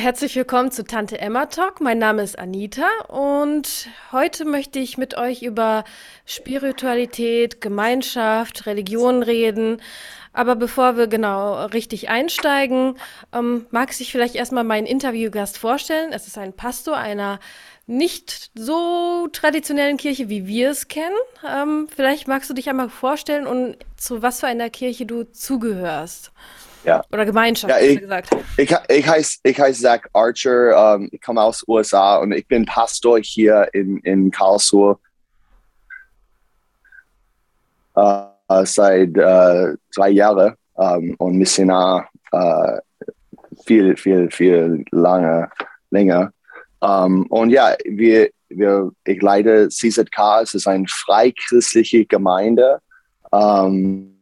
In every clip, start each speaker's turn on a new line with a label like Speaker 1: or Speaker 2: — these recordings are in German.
Speaker 1: Herzlich willkommen zu Tante Emma Talk. Mein Name ist Anita und heute möchte ich mit euch über Spiritualität, Gemeinschaft, Religion reden. Aber bevor wir genau richtig einsteigen, ähm, mag sich vielleicht erstmal mein Interviewgast vorstellen. Es ist ein Pastor einer nicht so traditionellen Kirche, wie wir es kennen. Ähm, vielleicht magst du dich einmal vorstellen und zu was für einer Kirche du zugehörst.
Speaker 2: Ja.
Speaker 1: Oder Gemeinschaft,
Speaker 2: Ja, ich-
Speaker 1: gesagt.
Speaker 2: Ich, ich heiße ich heiß Zach Archer, ähm, ich komme aus USA und ich bin Pastor hier in, in Karlsruhe äh, seit äh, drei Jahren ähm, und Missionar äh, viel, viel, viel lange, länger. Ähm, und ja, wir, wir, ich leite CZK, es ist eine freichristliche Gemeinde. Ähm,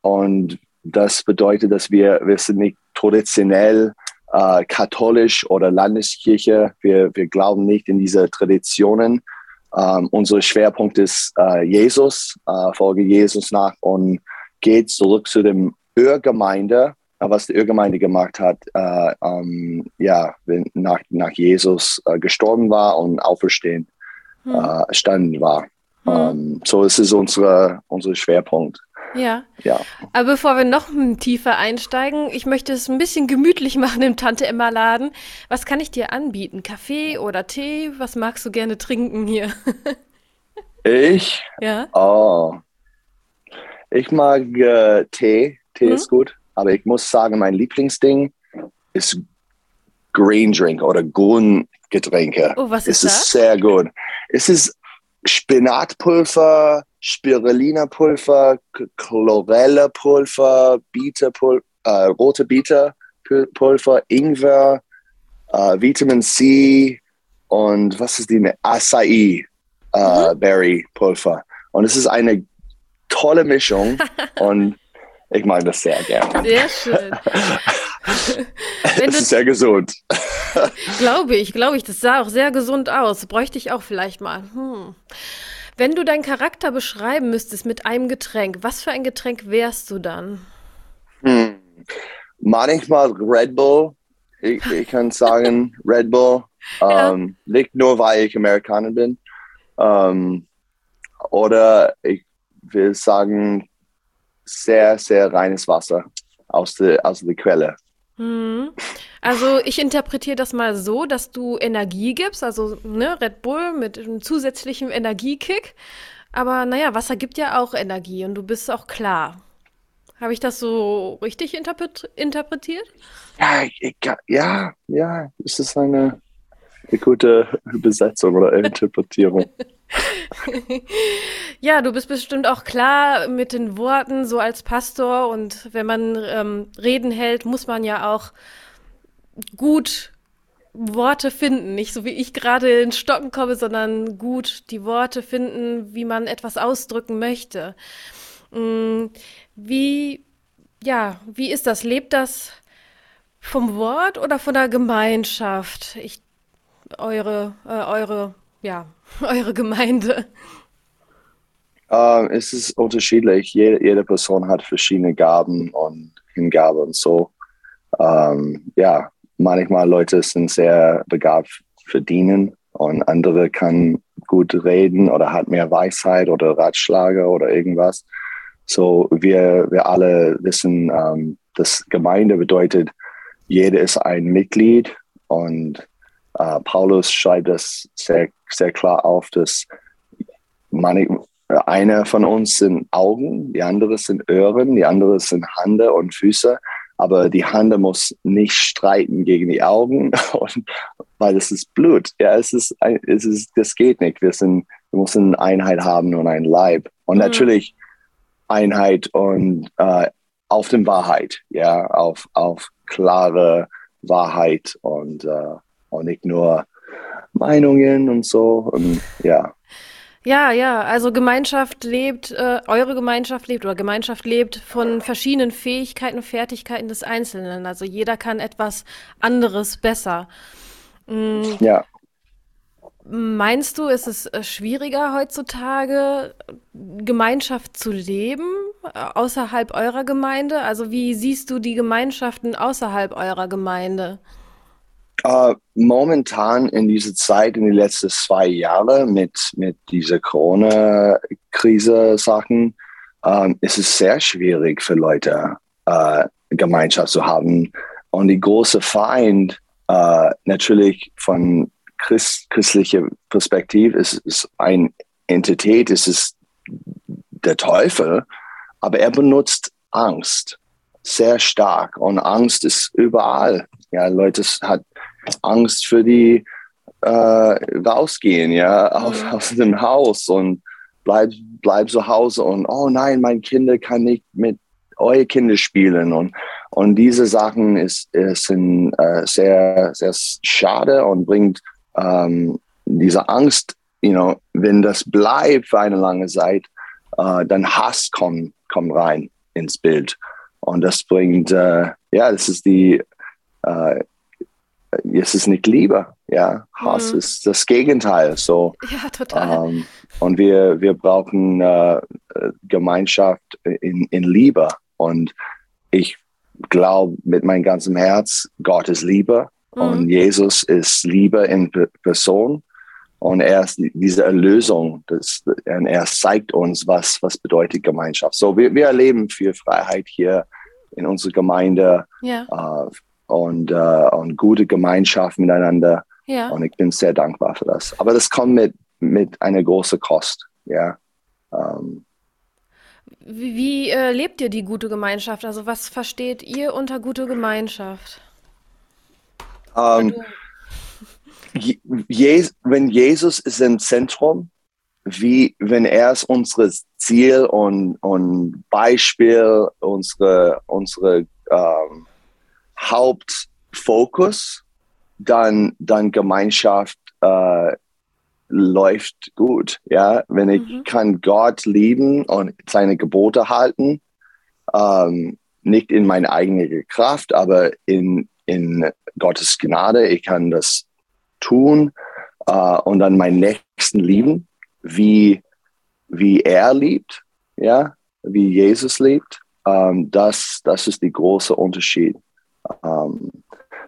Speaker 2: und das bedeutet, dass wir, wir sind nicht traditionell äh, katholisch oder Landeskirche. Wir, wir glauben nicht in diese Traditionen. Ähm, unser Schwerpunkt ist äh, Jesus, äh, folge Jesus nach und geht zurück zu dem Urgemeinde, äh, was die Urgemeinde gemacht hat, äh, ähm, ja, nach, nach Jesus äh, gestorben war und auferstehen
Speaker 1: Hm.
Speaker 2: äh, standen war.
Speaker 1: Hm.
Speaker 2: Ähm, so ist es unsere, unser Schwerpunkt.
Speaker 1: Ja.
Speaker 2: Ja.
Speaker 1: Aber bevor wir noch tiefer einsteigen, ich möchte es ein bisschen gemütlich machen im Tante Emma Laden. Was kann ich dir anbieten? Kaffee oder Tee? Was magst du gerne trinken hier?
Speaker 2: Ich
Speaker 1: ja?
Speaker 2: Oh. Ich mag äh, Tee. Tee
Speaker 1: Mhm.
Speaker 2: ist gut. Aber ich muss sagen, mein Lieblingsding ist Green Drink oder Grüngetränke.
Speaker 1: Oh, was ist
Speaker 2: es
Speaker 1: das?
Speaker 2: ist sehr gut. Es ist Spinatpulver, Spirulinapulver, Chlorellepulver, Bitterpul äh, rote Bitterpulver, Ingwer, äh, Vitamin C und was ist die? ne- Acai äh, Berry Pulver. Und es ist eine tolle Mischung und ich mag das sehr gerne.
Speaker 1: Sehr schön. Wenn
Speaker 2: Es
Speaker 1: du-
Speaker 2: ist sehr gesund.
Speaker 1: Glaube ich, glaube ich. Das sah auch sehr gesund aus. Bräuchte ich auch vielleicht mal. Hm. Wenn du deinen Charakter beschreiben müsstest mit einem Getränk, was für ein Getränk wärst du dann?
Speaker 2: Hm. Manchmal Red Bull. Ich, ich kann sagen Red Bull.
Speaker 1: Ja.
Speaker 2: Ähm, nicht nur, weil ich Amerikaner bin. Ähm, oder ich will sagen, sehr, sehr reines Wasser aus der, aus der Quelle.
Speaker 1: Hm. Also ich interpretiere das mal so, dass du Energie gibst, also ne, Red Bull mit einem zusätzlichen Energiekick. Aber naja, Wasser gibt ja auch Energie und du bist auch klar. Habe ich das so richtig interpret interpretiert?
Speaker 2: Ja, ich, ja, ja, es ist eine, eine gute Übersetzung oder Interpretierung.
Speaker 1: Ja, du bist bestimmt auch klar mit den Worten, so als Pastor. Und wenn man ähm, Reden hält, muss man ja auch gut Worte finden. Nicht so wie ich gerade in Stocken komme, sondern gut die Worte finden, wie man etwas ausdrücken möchte. Mm, Wie, ja, wie ist das? Lebt das vom Wort oder von der Gemeinschaft? Ich, eure, äh, eure, ja, eure Gemeinde.
Speaker 2: Ähm, es ist unterschiedlich. Jede, jede Person hat verschiedene Gaben und Hingabe und so. Ähm, ja, manchmal Leute sind sehr begabt für Dienen und andere kann gut reden oder hat mehr Weisheit oder Ratschläge oder irgendwas. So, wir, wir alle wissen, ähm, dass Gemeinde bedeutet, jeder ist ein Mitglied und äh, Paulus schreibt das sehr, sehr klar auf, dass man, einer von uns sind Augen, die andere sind Ohren, die andere sind Hände und Füße. Aber die Hand muss nicht streiten gegen die Augen, und, weil es ist Blut. Ja, es ist, es ist, das geht nicht. Wir sind, wir müssen Einheit haben und ein Leib. Und
Speaker 1: Mhm.
Speaker 2: natürlich Einheit und äh, auf dem Wahrheit, ja, auf, auf klare Wahrheit und, äh, und nicht nur Meinungen und so. Und ja.
Speaker 1: Ja, ja, also Gemeinschaft lebt, äh, eure Gemeinschaft lebt oder Gemeinschaft lebt von verschiedenen Fähigkeiten und Fertigkeiten des Einzelnen. Also jeder kann etwas anderes besser. Mm,
Speaker 2: Ja.
Speaker 1: Meinst du, ist es äh, schwieriger heutzutage, Gemeinschaft zu leben? äh, außerhalb eurer Gemeinde? Also wie siehst du die Gemeinschaften außerhalb eurer Gemeinde?
Speaker 2: Uh, momentan in dieser Zeit, in den letzten zwei Jahren mit, mit dieser Corona-Krise-Sachen, um, ist es sehr schwierig für Leute, uh, Gemeinschaft zu haben. Und die große Feind, uh, natürlich von Christ, christlicher Perspektive, ist, ist eine Entität, ist es der Teufel, aber er benutzt Angst sehr stark und Angst ist überall. Ja, Leute hat Angst für die äh, rausgehen, ja, aus, mhm. aus dem Haus und bleib, bleib zu Hause und oh nein, mein Kind kann nicht mit eure Kinder spielen und und diese Sachen ist, ist sind äh, sehr sehr schade und bringt ähm, diese Angst, you know, wenn das bleibt für eine lange Zeit, äh, dann Hass kommt kommt rein ins Bild und das bringt äh, ja, das ist die äh, es ist nicht Liebe, ja. Hass mhm. ist das Gegenteil. So.
Speaker 1: Ja, total.
Speaker 2: Ähm, und wir, wir brauchen äh, Gemeinschaft in, in Liebe. Und ich glaube mit meinem ganzen Herz, Gott ist Liebe mhm. und Jesus ist Liebe in Person. Und er ist diese Erlösung, das, er zeigt uns, was, was bedeutet Gemeinschaft. So, wir, wir erleben viel Freiheit hier in unserer Gemeinde.
Speaker 1: Ja.
Speaker 2: Äh, und, äh, und gute Gemeinschaft miteinander.
Speaker 1: Ja.
Speaker 2: Und ich bin sehr dankbar für das. Aber das kommt mit, mit einer großen Kost. Ja. Ähm,
Speaker 1: wie, wie äh, lebt ihr die gute Gemeinschaft? Also was versteht ihr unter gute Gemeinschaft?
Speaker 2: Ähm, Je, wenn Jesus ist im Zentrum, wie wenn er ist unser Ziel und, und Beispiel, unsere, unsere ähm, Hauptfokus, dann, dann Gemeinschaft äh, läuft gut. Ja, wenn ich mhm. kann Gott lieben und seine Gebote halten, ähm, nicht in meine eigene Kraft, aber in, in Gottes Gnade, ich kann das tun äh, und dann meinen Nächsten lieben, wie, wie er liebt, ja, wie Jesus liebt. Ähm, das, das ist der große Unterschied. Ähm,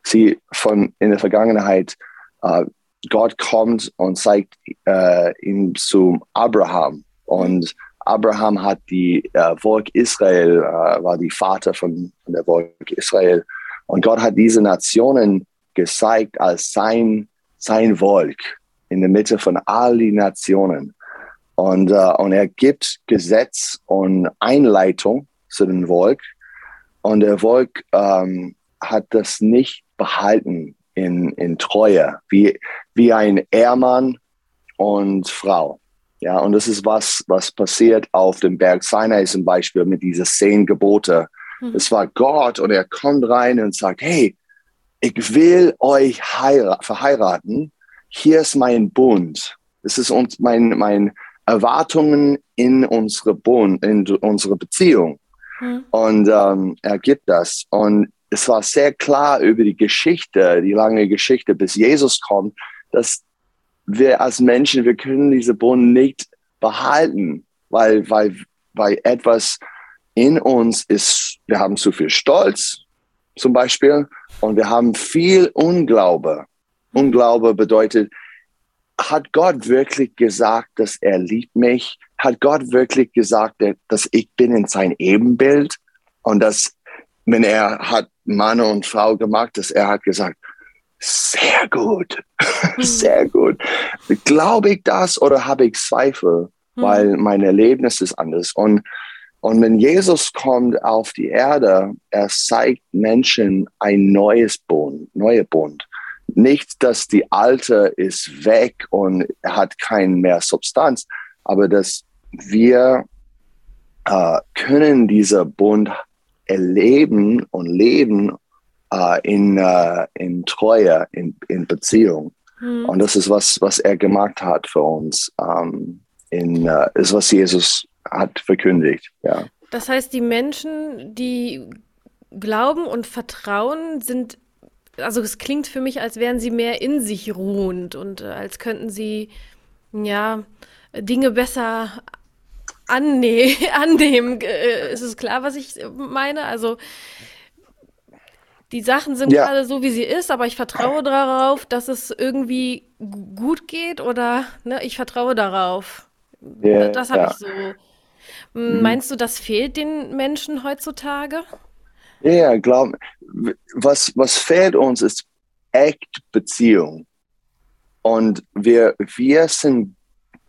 Speaker 2: sie von in der Vergangenheit, äh, Gott kommt und zeigt äh, ihm zu Abraham und Abraham hat die äh, Volk Israel, äh, war die Vater von, von der Volk Israel. Und Gott hat diese Nationen gezeigt als sein, sein Volk in der Mitte von all die Nationen. Und, uh, und er gibt Gesetz und Einleitung zu dem Volk. Und der Volk ähm, hat das nicht behalten in, in Treue, wie, wie ein Ehemann und Frau. Ja, und das ist was, was passiert auf dem Berg Sinai zum Beispiel mit diesen zehn Gebote. Mhm. Es war Gott und er kommt rein und sagt, hey, ich will euch verheiraten. Hier ist mein Bund. Das ist uns mein, mein Erwartungen in unsere Bund, in unsere Beziehung. Mhm. Und ähm, er gibt das. Und es war sehr klar über die Geschichte, die lange Geschichte, bis Jesus kommt, dass wir als Menschen, wir können diese Bohnen nicht behalten, weil, weil, weil etwas in uns ist, wir haben zu viel Stolz zum Beispiel und wir haben viel Unglaube. Unglaube bedeutet, hat Gott wirklich gesagt, dass er liebt mich? Hat Gott wirklich gesagt, dass ich bin in sein Ebenbild und dass wenn er hat Mann und Frau gemacht, dass er hat gesagt, sehr gut, mhm. sehr gut. Glaube ich das oder habe ich Zweifel, mhm. weil mein Erlebnis ist anders. Und, und wenn Jesus kommt auf die Erde, er zeigt Menschen ein neues Bund, neue Bund. Nicht, dass die alte ist weg und hat keinen mehr Substanz, aber dass wir äh, können dieser Bund erleben und leben äh, in, äh, in Treue, in, in Beziehung. Mhm. Und das ist was, was er gemacht hat für uns. Ähm, in, äh, ist, was Jesus hat verkündigt. Ja.
Speaker 1: Das heißt, die Menschen, die glauben und vertrauen, sind, also es klingt für mich, als wären sie mehr in sich ruhend und äh, als könnten sie, ja, Dinge besser anne annehmen. Äh, ist es klar, was ich meine? Also die Sachen sind
Speaker 2: Ja,
Speaker 1: gerade so, wie sie ist, aber ich vertraue darauf, dass es irgendwie gut geht oder ne, ich vertraue darauf. Da-
Speaker 2: ja,
Speaker 1: Das habe ich
Speaker 2: ja.
Speaker 1: so. M,
Speaker 2: Mhm.
Speaker 1: Meinst du, das fehlt den Menschen heutzutage?
Speaker 2: Ja, ja, glaub, was, was fehlt uns ist echt Beziehung. Und wir, wir sind,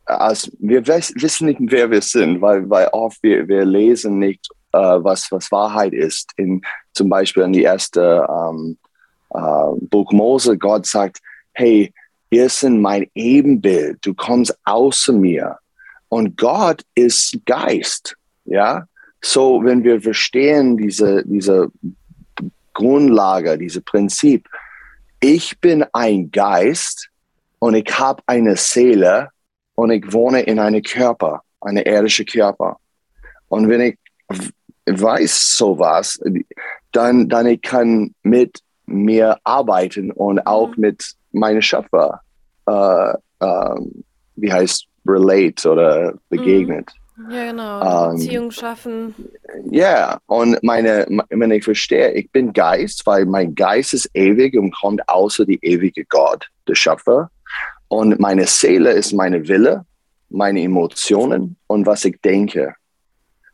Speaker 2: als, wir wissen nicht, wer wir sind, weil, weil oft wir, wir lesen nicht, äh, was, was Wahrheit ist. In, zum Beispiel in die erste ähm, äh, Buch Mose, Gott sagt, hey, ihr sind mein Ebenbild, du kommst außer mir. Und Gott ist Geist, ja. So, wenn wir verstehen diese, diese Grundlage, dieses Prinzip, ich bin ein Geist und ich habe eine Seele und ich wohne in einem Körper, eine irdische Körper. Und wenn ich weiß sowas, dann, dann ich kann mit mir arbeiten und auch
Speaker 1: Mhm.
Speaker 2: mit meinem Schöpfer, äh, ähm, wie heißt, relate oder begegnet.
Speaker 1: Ja, genau.
Speaker 2: Ähm,
Speaker 1: Beziehung schaffen.
Speaker 2: Ja, und meine, wenn ich verstehe, ich bin Geist, weil mein Geist ist ewig und kommt außer die ewige Gott, der Schöpfer. Und meine Seele ist meine Wille, meine Emotionen und was ich denke.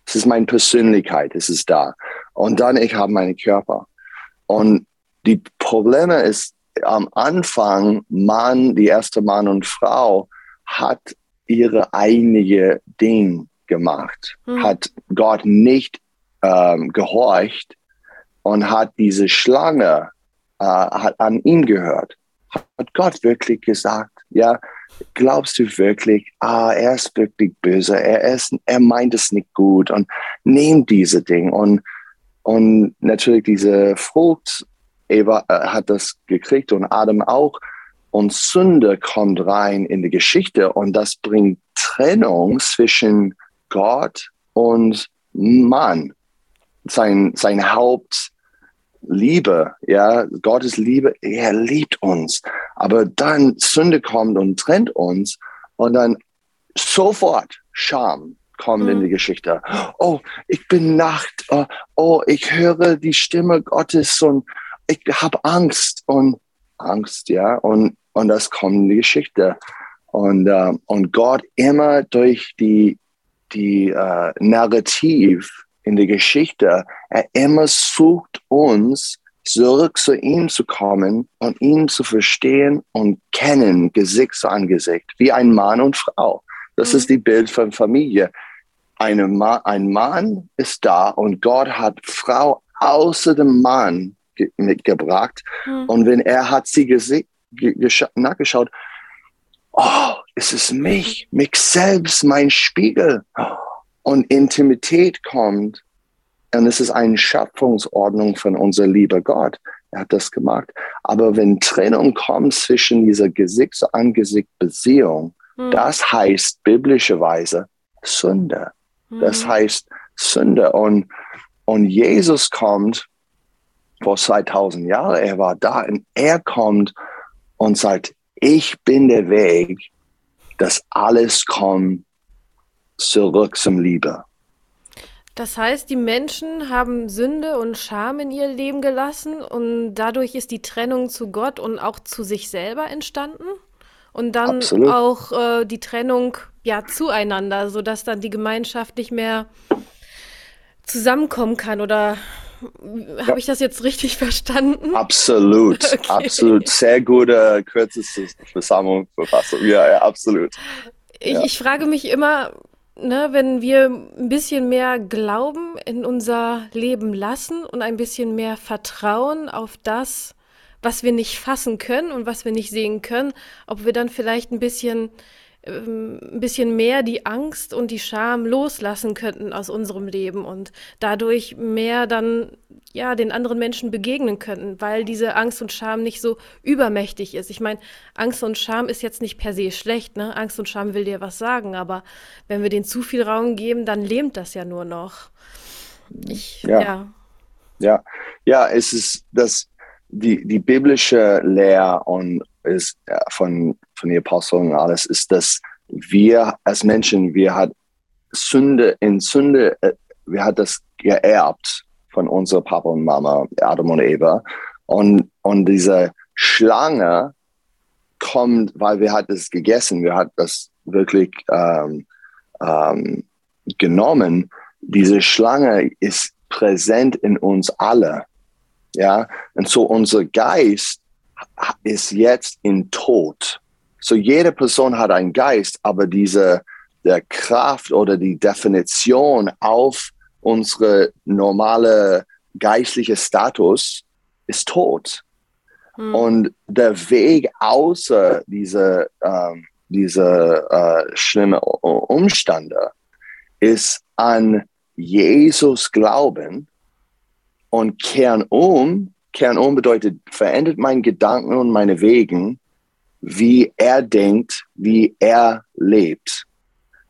Speaker 2: Es ist meine Persönlichkeit, es ist da. Und dann ich habe meinen Körper. Und die Probleme ist, am Anfang, Mann, die erste Mann und Frau, hat ihre eigene Ding gemacht,
Speaker 1: Hm.
Speaker 2: hat Gott nicht ähm, gehorcht und hat diese Schlange äh, hat an ihn gehört. Hat Gott wirklich gesagt, ja, glaubst du wirklich, ah, er ist wirklich böse, er, ist, er meint es nicht gut und nimm diese Ding. Und, und natürlich diese Frucht, Eva äh, hat das gekriegt und Adam auch. Und Sünde kommt rein in die Geschichte und das bringt Trennung zwischen Gott und Mann. Sein, sein Hauptliebe, ja, Gottes Liebe, er liebt uns. Aber dann Sünde kommt und trennt uns und dann sofort Scham kommt in
Speaker 1: Mhm.
Speaker 2: die Geschichte. Oh, ich bin Nacht. Oh, oh ich höre die Stimme Gottes und ich habe Angst und Angst, ja. Und, und das kommt in die Geschichte. Und, äh, und Gott immer durch die, die äh, Narrativ in der Geschichte, er immer sucht uns, zurück zu ihm zu kommen und ihn zu verstehen und kennen, Gesicht zu Angesicht, wie ein Mann und Frau. Das
Speaker 1: Mhm.
Speaker 2: ist die Bild von Familie. Eine Ma ein Mann ist da und Gott hat Frau außer dem Mann ge mitgebracht.
Speaker 1: Hm.
Speaker 2: Und wenn er hat sie ge nachgeschaut, oh, es ist mich, mich selbst, mein Spiegel. Und Intimität kommt. Und es ist eine Schöpfungsordnung von unser lieber Gott. Er hat das gemacht. Aber wenn Trennung kommt zwischen dieser Gesicht-zu-Angesicht-Beziehung,
Speaker 1: Hm.
Speaker 2: das heißt biblischerweise Sünde. Das
Speaker 1: Hm.
Speaker 2: heißt Sünde. Und, und Jesus kommt vor 2000 Jahren, er war da und er kommt und sagt, ich bin der Weg, dass alles kommt zurück zum Liebe.
Speaker 1: Das heißt, die Menschen haben Sünde und Scham in ihr Leben gelassen und dadurch ist die Trennung zu Gott und auch zu sich selber entstanden und dann
Speaker 2: Absolut.
Speaker 1: auch äh, die Trennung ja zueinander, sodass dann die Gemeinschaft nicht mehr zusammenkommen kann. Oder
Speaker 2: Ja.
Speaker 1: habe ich das jetzt richtig verstanden?
Speaker 2: Absolut,
Speaker 1: Okay.
Speaker 2: absolut. Sehr gute, kürzeste Zusammenfassung. Ja, ja, absolut.
Speaker 1: Ich,
Speaker 2: Ja.
Speaker 1: ich frage mich immer, ne, wenn wir ein bisschen mehr Glauben in unser Leben lassen und ein bisschen mehr Vertrauen auf das, was wir nicht fassen können und was wir nicht sehen können, ob wir dann vielleicht ein bisschen, ähm, ein bisschen mehr die Angst und die Scham loslassen könnten aus unserem Leben und dadurch mehr dann ja den anderen Menschen begegnen könnten, weil diese Angst und Scham nicht so übermächtig ist. Ich meine, Angst und Scham ist jetzt nicht per se schlecht, ne? Angst und Scham will dir was sagen, aber wenn wir denen zu viel Raum geben, dann lähmt das ja nur noch. Ich,
Speaker 2: Ja.
Speaker 1: ja.
Speaker 2: Ja, ja, es ist das, die, die biblische Lehre und ist äh, von, von den Aposteln und alles, ist, dass wir als Menschen, wir hat Sünde in Sünde, äh, wir hat das geerbt von unserer Papa und Mama, Adam und Eva. Und, und diese Schlange kommt, weil wir hat es gegessen, wir hat das wirklich ähm, ähm, genommen. Diese Schlange ist präsent in uns alle. Ja, und so unser Geist ist jetzt in Tod. So jede Person hat einen Geist, aber diese der Kraft oder die Definition auf unsere normale geistliche Status ist tot. Hm. Und der Weg außer diese, ähm, diese äh, schlimme Umstände ist an Jesus glauben und kehren um. Kehren um bedeutet, verändert meine Gedanken und meine Wegen, wie er denkt, wie er lebt.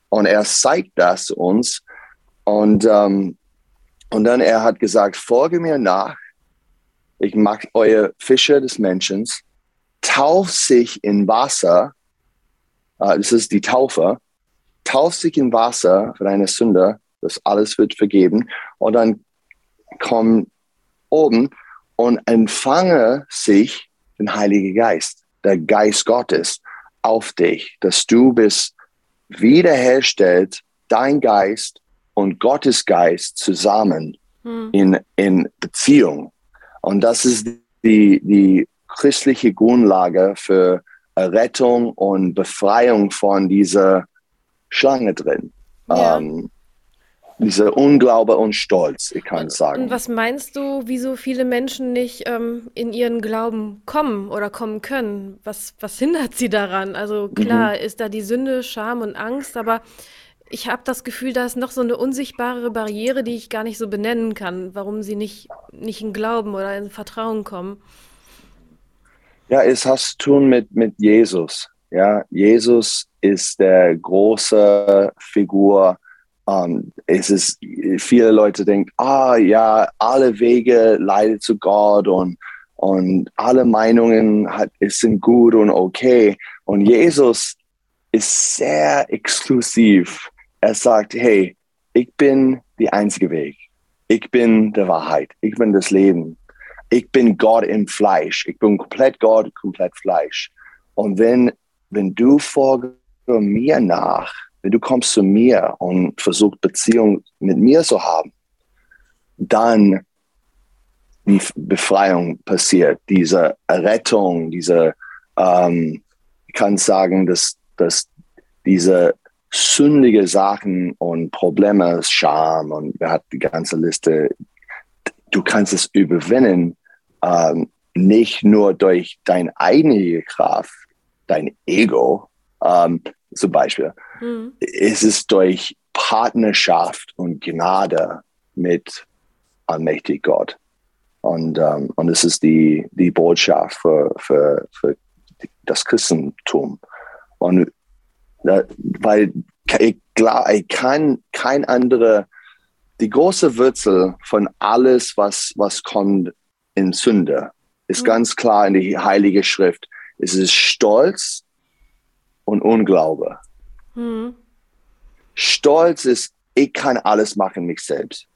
Speaker 2: Und er zeigt das uns. Und, ähm, und dann er hat gesagt, folge mir nach. Ich mag eure Fische des Menschen. Tauf sich in Wasser. Äh, das ist die Taufe. Tauf sich in Wasser für deine Sünde. Das alles wird vergeben. Und dann komm oben und empfange sich den Heiligen Geist, der Geist Gottes auf dich, dass du bist wiederherstellt dein Geist und Gottes Geist zusammen hm. in, in Beziehung. Und das ist die, die christliche Grundlage für Rettung und Befreiung von dieser Schlange drin. Ja. Ähm, dieser Unglaube und Stolz, ich kann sagen.
Speaker 1: Und was meinst du, wieso viele Menschen nicht ähm, in ihren Glauben kommen oder kommen können? Was, was hindert sie daran? Also klar mhm. ist da die Sünde, Scham und Angst, aber ich habe das Gefühl, da ist noch so eine unsichtbare Barriere, die ich gar nicht so benennen kann, warum sie nicht, nicht in Glauben oder in Vertrauen kommen.
Speaker 2: Ja, es hat zu tun mit, mit Jesus. Ja, Jesus ist der große Figur, um, ähm, es ist, viele Leute denken, ah ja, alle Wege leiten zu Gott und, und alle Meinungen hat, sind gut und okay. Und Jesus ist sehr exklusiv. Er sagt, hey, ich bin die einzige Weg. Ich bin die Wahrheit. Ich bin das Leben. Ich bin Gott im Fleisch. Ich bin komplett Gott, komplett Fleisch. Und wenn, wenn du folgst mir nach, wenn du kommst zu mir und versuchst Beziehung mit mir zu haben, dann die Befreiung passiert, diese Rettung, diese, ähm, ich kann sagen, dass, dass diese sündige Sachen und Probleme, Scham und wir hatten die ganze Liste, du kannst es überwinden, ähm, nicht nur durch deine eigene Kraft, dein Ego, ähm, zum Beispiel, Mhm. Es ist durch Partnerschaft und Gnade mit allmächtig Gott. Und, ähm, und es ist die, die Botschaft für, für, für das Christentum. Und äh, weil ich, glaube, ich kann kein andere, die große Wurzel von alles, was, was kommt in Sünde, ist mhm. ganz klar in die Heilige Schrift. Es ist Stolz und Unglaube. Mhm. Stolz ist, ich kann alles machen, mich selbst.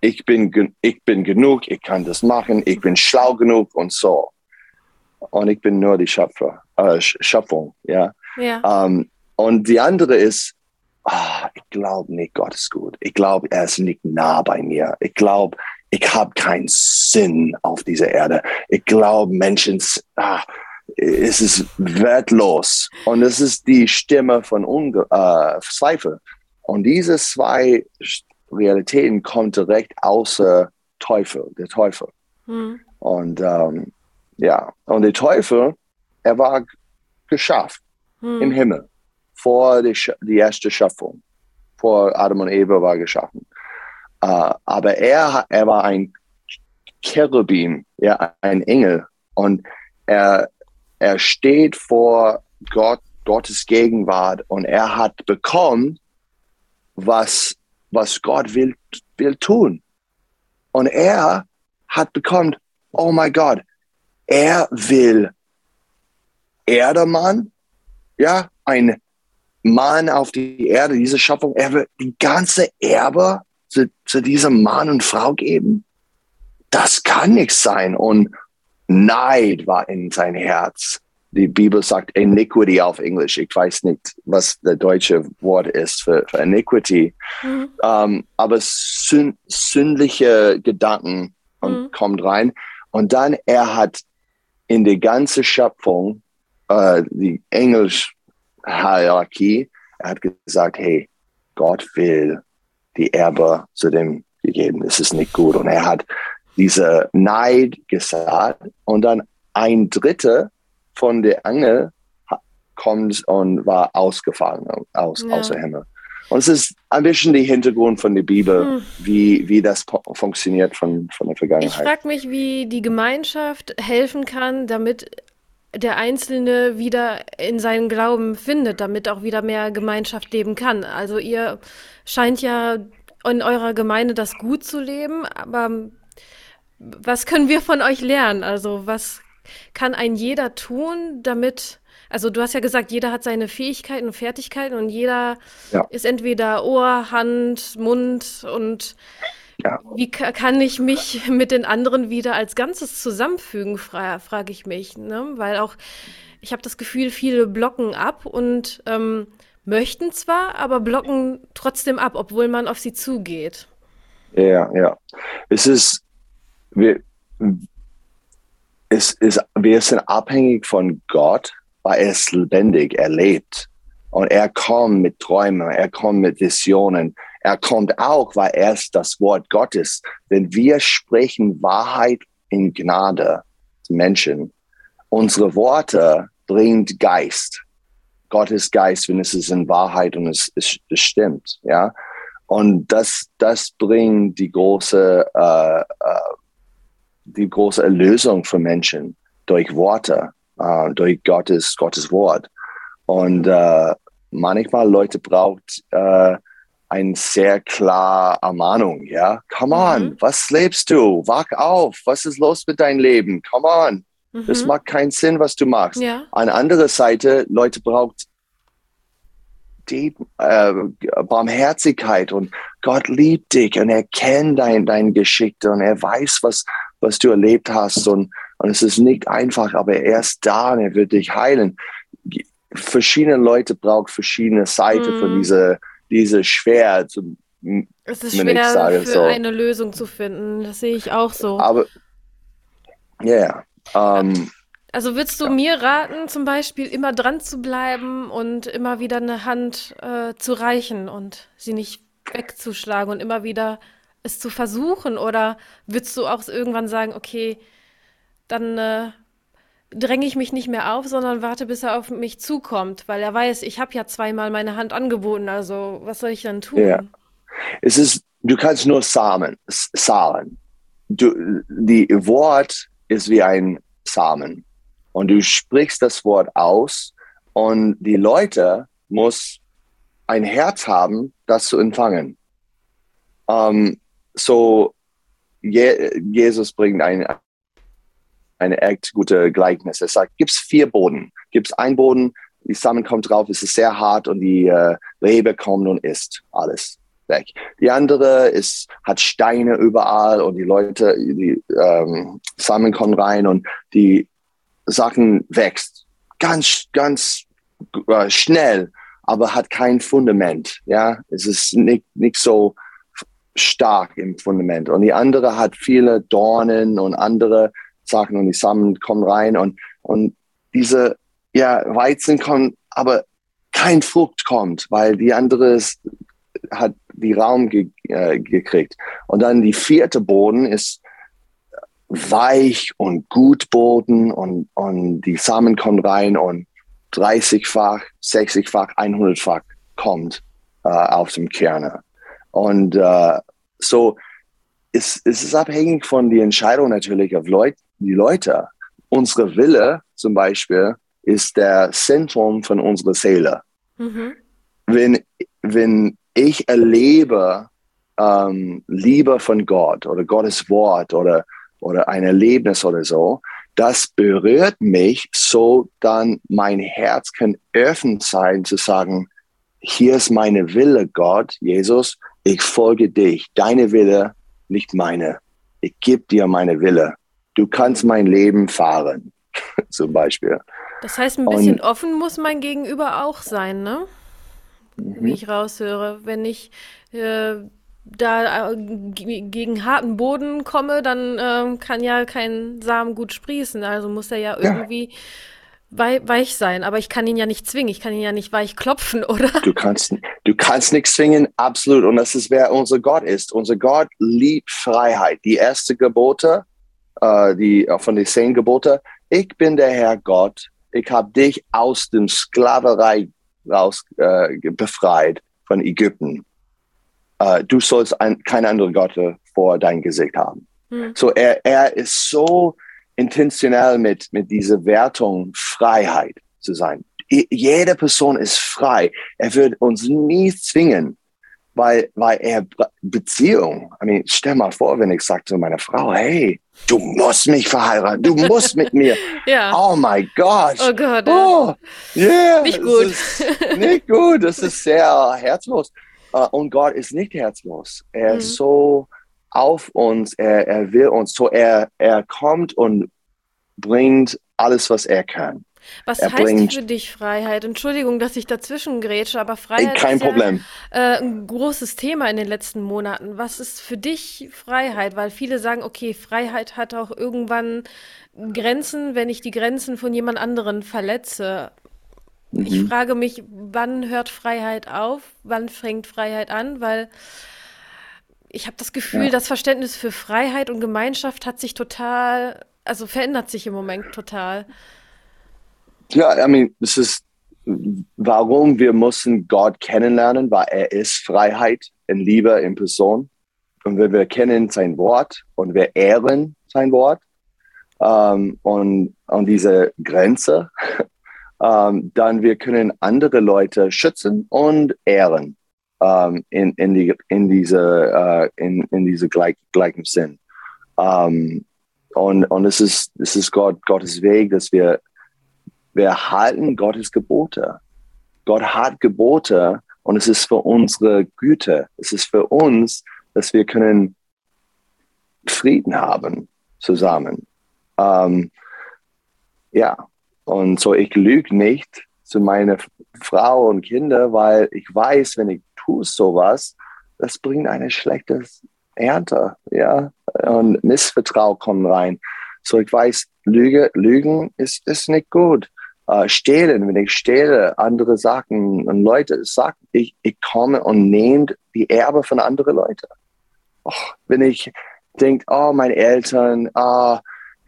Speaker 2: Ich bin, ich bin genug, ich kann das machen, ich bin schlau genug und so. Und ich bin nur die Schöpfer, äh, Schöpfung, ja. ja. Ähm, und die andere ist, ah, ich glaube nicht, Gott ist gut. Ich glaube, er ist nicht nah bei mir. Ich glaube, ich habe keinen Sinn auf dieser Erde. Ich glaube, Menschen, ah, es ist wertlos. Und es ist die Stimme von Unge äh, Zweifel. Und diese zwei Realitäten kommen direkt außer Teufel, der Teufel. Mhm. Und ähm, ja, und der Teufel, er war geschafft mhm. im Himmel vor die, die erste Schöpfung. Vor Adam und Eva war geschaffen. Uh, aber er, er war ein Cherubim, ja, ein Engel. Und er, er steht vor Gott, Gottes Gegenwart und er hat bekommen, was, was Gott will, will tun. Und er hat bekommen, oh mein Gott, er will Erdemann, ja, ein Mann auf die Erde, diese Schöpfung, er wird die ganze Erbe zu, zu diesem Mann und Frau geben? Das kann nicht sein. Und Neid war in sein Herz. Die Bibel sagt Iniquity auf Englisch. Ich weiß nicht, was der deutsche Wort ist für, für Iniquity. Mhm. Um, ähm, aber sünd, sündliche Gedanken mhm. kommt rein. Und dann er hat in die ganze Schöpfung, äh, die Engelshierarchie, er hat gesagt, hey, Gott will die Erbe zu dem gegeben. Es ist nicht gut. Und er hat diese Neid gesagt und dann ein Dritter von der Angel kommt und war ausgefahren aus, ja. außer Himmel. Und es ist ein bisschen der Hintergrund von der Bibel, hm. wie, wie das funktioniert von, von der Vergangenheit.
Speaker 1: Ich frage mich, wie die Gemeinschaft helfen kann, damit der Einzelne wieder in seinen Glauben findet, damit auch wieder mehr Gemeinschaft leben kann. Also ihr scheint ja in eurer Gemeinde das gut zu leben, aber was können wir von euch lernen? Also was kann ein jeder tun, damit, also du hast ja gesagt, jeder hat seine Fähigkeiten und Fertigkeiten und jeder ja. ist entweder Ohr, Hand, Mund und ja. wie kann ich mich mit den anderen wieder als Ganzes zusammenfügen, fra frage ich mich. Ne? Weil auch, ich habe das Gefühl, viele blocken ab und ähm, möchten zwar, aber blocken trotzdem ab, obwohl man auf sie zugeht.
Speaker 2: Ja, ja. Es ist wir, es ist, wir sind abhängig von Gott, weil er ist lebendig, er lebt. Und er kommt mit Träumen, er kommt mit Visionen. Er kommt auch, weil er ist das Wort Gottes. Wenn wir sprechen Wahrheit in Gnade zu Menschen, unsere Worte bringt Geist. Gottes Geist, wenn es ist in Wahrheit und es, es, es stimmt, ja. Und das, das bringt die große äh, äh, die große Erlösung für Menschen durch Worte, äh, durch Gottes, Gottes Wort. Und äh, manchmal Leute braucht äh, eine sehr klare Ermahnung, ja. Come on, mhm. was lebst du? Wach auf, was ist los mit deinem Leben? Come on. Mhm. Das macht keinen Sinn, was du machst. Ja. An anderer Seite, Leute braucht die äh, Barmherzigkeit und Gott liebt dich und er kennt dein, dein Geschichte und er weiß, was, was du erlebt hast. Und, und es ist nicht einfach, aber er ist da er wird dich heilen. Verschiedene Leute brauchen verschiedene Seiten mm. von dieser, diese schwer zu,
Speaker 1: es ist schwer sage, für so. eine Lösung zu finden. Das sehe ich auch so.
Speaker 2: Aber ja, yeah, um,
Speaker 1: also würdest du ja. mir raten, zum Beispiel immer dran zu bleiben und immer wieder eine Hand äh, zu reichen und sie nicht wegzuschlagen und immer wieder es zu versuchen? Oder würdest du auch irgendwann sagen, okay, dann äh, dränge ich mich nicht mehr auf, sondern warte, bis er auf mich zukommt, weil er weiß, ich habe ja zweimal meine Hand angeboten, also was soll ich dann tun? Ja.
Speaker 2: Es ist, du kannst nur Samen, Samen. Du, die Wort ist wie ein Samen und du sprichst das Wort aus und die Leute muss ein Herz haben, das zu empfangen. Um, so Je Jesus bringt ein, eine echt gute Gleichnis. Er sagt, gibt es vier Boden. Gibt es einen Boden, die Samen kommt drauf, es ist sehr hart und die äh, Rebe kommt und isst alles weg. Die andere ist, hat Steine überall und die Leute, die ähm, Samen kommen rein und die Sachen wächst. Ganz, ganz äh, schnell, aber hat kein Fundament. Ja, es ist nicht, nicht so stark im Fundament. Und die andere hat viele Dornen und andere Sachen und die Samen kommen rein und, und diese, ja, Weizen kommt, aber kein Frucht kommt, weil die andere ist, hat die Raum ge, äh, gekriegt. Und dann die vierte Boden ist weich und gut Boden und, und die Samen kommen rein und 30-fach, 60-fach, 100-fach kommt äh, auf dem Kerne. Und äh, so ist, ist es abhängig von der Entscheidung natürlich auf Leut, die Leute. Unsere Wille zum Beispiel ist der Zentrum von unserer Seele. Mhm. Wenn, wenn ich erlebe ähm, Liebe von Gott oder Gottes Wort oder, oder ein Erlebnis oder so, das berührt mich, so dann mein Herz kann öffnen sein zu sagen, hier ist meine Wille, Gott, Jesus, ich folge dich, deine Wille, nicht meine. Ich gebe dir meine Wille. Du kannst mein Leben fahren, zum Beispiel.
Speaker 1: Das heißt, ein bisschen Und, offen muss mein Gegenüber auch sein, ne? Wie mhm. ich raushöre. Wenn ich äh, da äh, gegen harten Boden komme, dann äh, kann ja kein Samen gut sprießen. Also muss er ja irgendwie ja weich sein, aber ich kann ihn ja nicht zwingen, ich kann ihn ja nicht weich klopfen, oder?
Speaker 2: Du kannst, du kannst nichts zwingen, absolut. Und das ist, wer unser Gott ist. Unser Gott liebt Freiheit. Die erste Gebote, äh, die, äh, von den zehn Gebote, ich bin der Herr Gott, ich habe dich aus dem Sklaverei raus äh, befreit von Ägypten. Äh, du sollst ein, keine andere Götter vor dein Gesicht haben. Hm. So er, er ist so intentionell mit, mit dieser Wertung Freiheit zu sein. Jede Person ist frei. Er wird uns nie zwingen, weil, weil er Beziehung, I mean, stell mal vor, wenn ich sage zu meiner Frau, hey, du musst mich verheiraten, du musst mit mir.
Speaker 1: ja.
Speaker 2: Oh mein Gott.
Speaker 1: Oh Gott.
Speaker 2: Oh, yeah.
Speaker 1: Nicht gut.
Speaker 2: nicht gut. Das ist sehr herzlos. Uh, und Gott ist nicht herzlos. Er mhm. ist so auf uns, er, er will uns, so er, er kommt und bringt alles, was er kann.
Speaker 1: Was
Speaker 2: er
Speaker 1: heißt für dich Freiheit? Entschuldigung, dass ich dazwischen grätsche, aber Freiheit
Speaker 2: kein
Speaker 1: ist
Speaker 2: Problem.
Speaker 1: Ja, äh, ein großes Thema in den letzten Monaten. Was ist für dich Freiheit? Weil viele sagen, okay, Freiheit hat auch irgendwann Grenzen, wenn ich die Grenzen von jemand anderen verletze. Mhm. Ich frage mich, wann hört Freiheit auf? Wann fängt Freiheit an? Weil ich habe das Gefühl, ja. das Verständnis für Freiheit und Gemeinschaft hat sich total, also verändert sich im Moment total.
Speaker 2: Ja, I mean, es ist, warum wir müssen Gott kennenlernen, weil er ist Freiheit in Liebe in Person. Und wenn wir kennen sein Wort und wir ehren sein Wort ähm, und, und diese Grenze, ähm, dann wir können andere Leute schützen und ehren ähm, in, in, die, in, diese, äh, in, in diese gleich, gleichen Sinn. Ähm, und, und es ist, es ist Gott, Gottes Weg, dass wir, wir halten Gottes Gebote. Gott hat Gebote und es ist für unsere Güte. Es ist für uns, dass wir können Frieden haben zusammen. Ähm, ja, und so ich lüge nicht zu meiner Frau und Kinder, weil ich weiß, wenn ich tust sowas, das bringt eine schlechte Ernte, ja, und Missvertrauen kommt rein. So, ich weiß, Lüge, Lügen ist, ist nicht gut. Uh, stehlen, wenn ich stehle, andere Sachen und Leute sagen, ich, ich komme und nehme die Erbe von anderen Leuten. Oh, wenn ich denke, oh, meine Eltern, ah,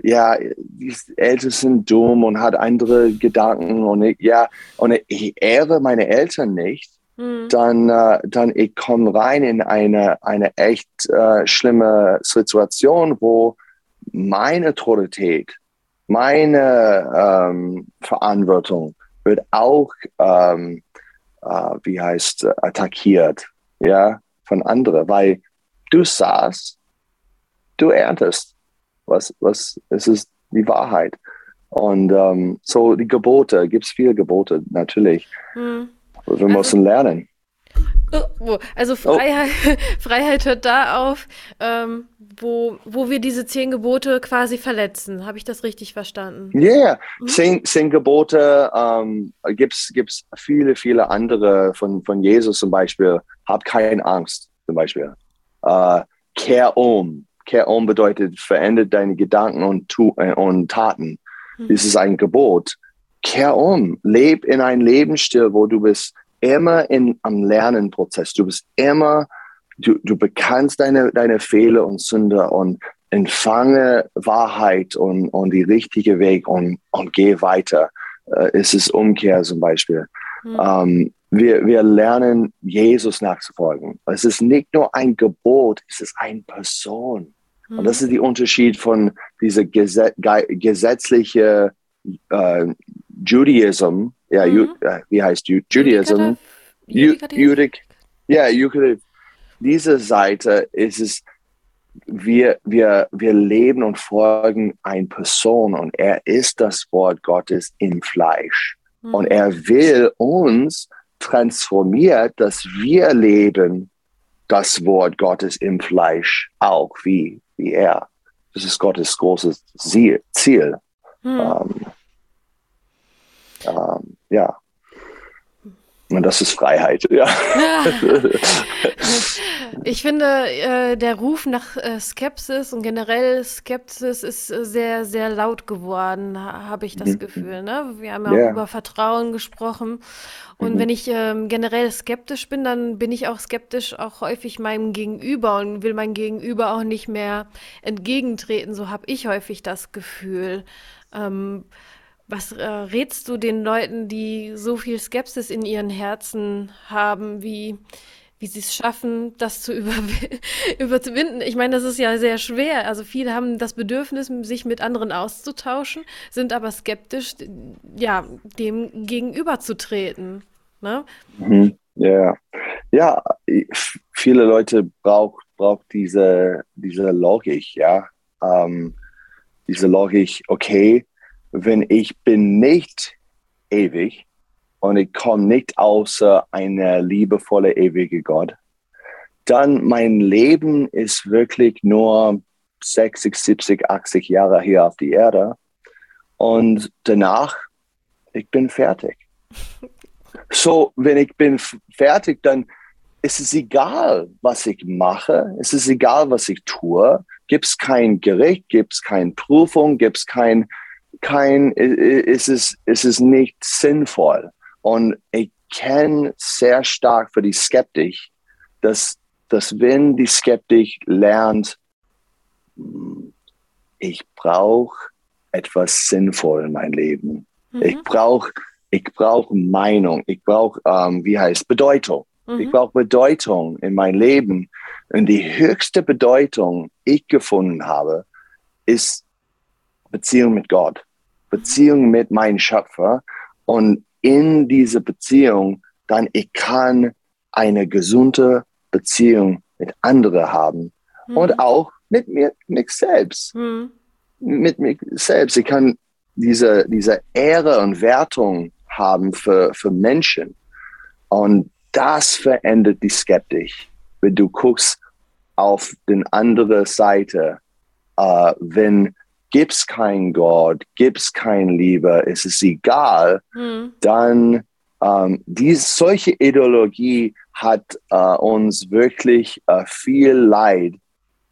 Speaker 2: ja, die Eltern sind dumm und hat andere Gedanken und ich, ja, und ich ehre meine Eltern nicht, Mhm. dann, äh, dann ich komme rein in eine, eine echt äh, schlimme Situation, wo meine Autorität, meine ähm, Verantwortung wird auch, ähm, äh, wie heißt, attackiert, ja, von anderen, weil du sagst, du erntest, was, was, es ist die Wahrheit. Und ähm, so die Gebote, gibt es viele Gebote, natürlich. Mhm. Wir also, müssen lernen.
Speaker 1: Oh, also Freiheit, oh. Freiheit hört da auf, ähm, wo, wo wir diese zehn Gebote quasi verletzen. Habe ich das richtig verstanden?
Speaker 2: Ja, yeah. mhm. zehn, zehn Gebote ähm, gibt es viele, viele andere von, von Jesus zum Beispiel. Hab keine Angst zum Beispiel. Äh, kehr um. Kehr um bedeutet, verändert deine Gedanken und, tu, äh, und Taten. Mhm. Das ist ein Gebot kehr um, leb in ein Lebensstil, wo du bist immer in, am Lernenprozess. Du bist immer, du, du bekannst deine, deine Fehler und Sünder und empfange Wahrheit und, und die richtige Weg und, und geh weiter. Äh, es ist Umkehr zum Beispiel. Mhm. Ähm, wir, wir lernen, Jesus nachzufolgen. Es ist nicht nur ein Gebot, es ist eine Person. Mhm. Und das ist der Unterschied von dieser gesetz äh, Judaism, ja, mhm. Ju, äh, wie heißt Ju, Judaism? Judik. Ja, Judik. Diese Seite ist es, wir, wir, wir leben und folgen eine Person und er ist das Wort Gottes im Fleisch. Mhm. Und er will uns transformiert, dass wir leben das Wort Gottes im Fleisch auch wie, wie er. Das ist Gottes großes Ziel. Hm. Ähm, ähm, ja. Und das ist Freiheit, ja.
Speaker 1: Ich finde, äh, der Ruf nach äh, Skepsis und generell Skepsis ist äh, sehr, sehr laut geworden, ha habe ich das mhm. Gefühl. Ne? Wir haben ja yeah. auch über Vertrauen gesprochen. Und mhm. wenn ich ähm, generell skeptisch bin, dann bin ich auch skeptisch auch häufig meinem Gegenüber und will mein Gegenüber auch nicht mehr entgegentreten. So habe ich häufig das Gefühl. Ähm, was äh, rätst du den Leuten, die so viel Skepsis in ihren Herzen haben, wie, wie sie es schaffen, das zu überwinden? Ich meine, das ist ja sehr schwer. Also viele haben das Bedürfnis, sich mit anderen auszutauschen, sind aber skeptisch, ja, dem gegenüberzutreten. Ne?
Speaker 2: Mhm. Ja, ja, viele Leute brauchen braucht diese, diese Logik, ja. Ähm, diese Logik, okay, wenn ich bin nicht ewig und ich komme nicht außer eine liebevolle, ewige Gott, dann mein Leben ist wirklich nur 60, 70, 80 Jahre hier auf die Erde. Und danach, ich bin fertig. So, wenn ich bin fertig, dann ist es egal, was ich mache. Es ist egal, was ich tue. Gibt es kein Gericht, gibt es keine Prüfung, gibt es kein kein, ist es, ist es nicht sinnvoll. Und ich kenne sehr stark für die Skeptik, dass, dass wenn die Skeptik lernt, ich brauche etwas sinnvoll in meinem Leben. Mhm. Ich brauche ich brauch Meinung, ich brauche, ähm, wie heißt, Bedeutung. Mhm. Ich brauche Bedeutung in meinem Leben. Und die höchste Bedeutung, ich gefunden habe, ist Beziehung mit Gott, Beziehung mit meinem Schöpfer und in diese Beziehung dann ich kann eine gesunde Beziehung mit anderen haben mhm. und auch mit mir, mich selbst. Mhm. Mit mir selbst. Ich kann diese, diese Ehre und Wertung haben für, für Menschen. Und das verändert die Skeptik. Wenn du guckst auf den andere Seite, äh, wenn gibt's keinen Gott, gibt's kein Liebe, es ist egal, mhm. dann ähm, diese solche Ideologie hat äh, uns wirklich äh, viel Leid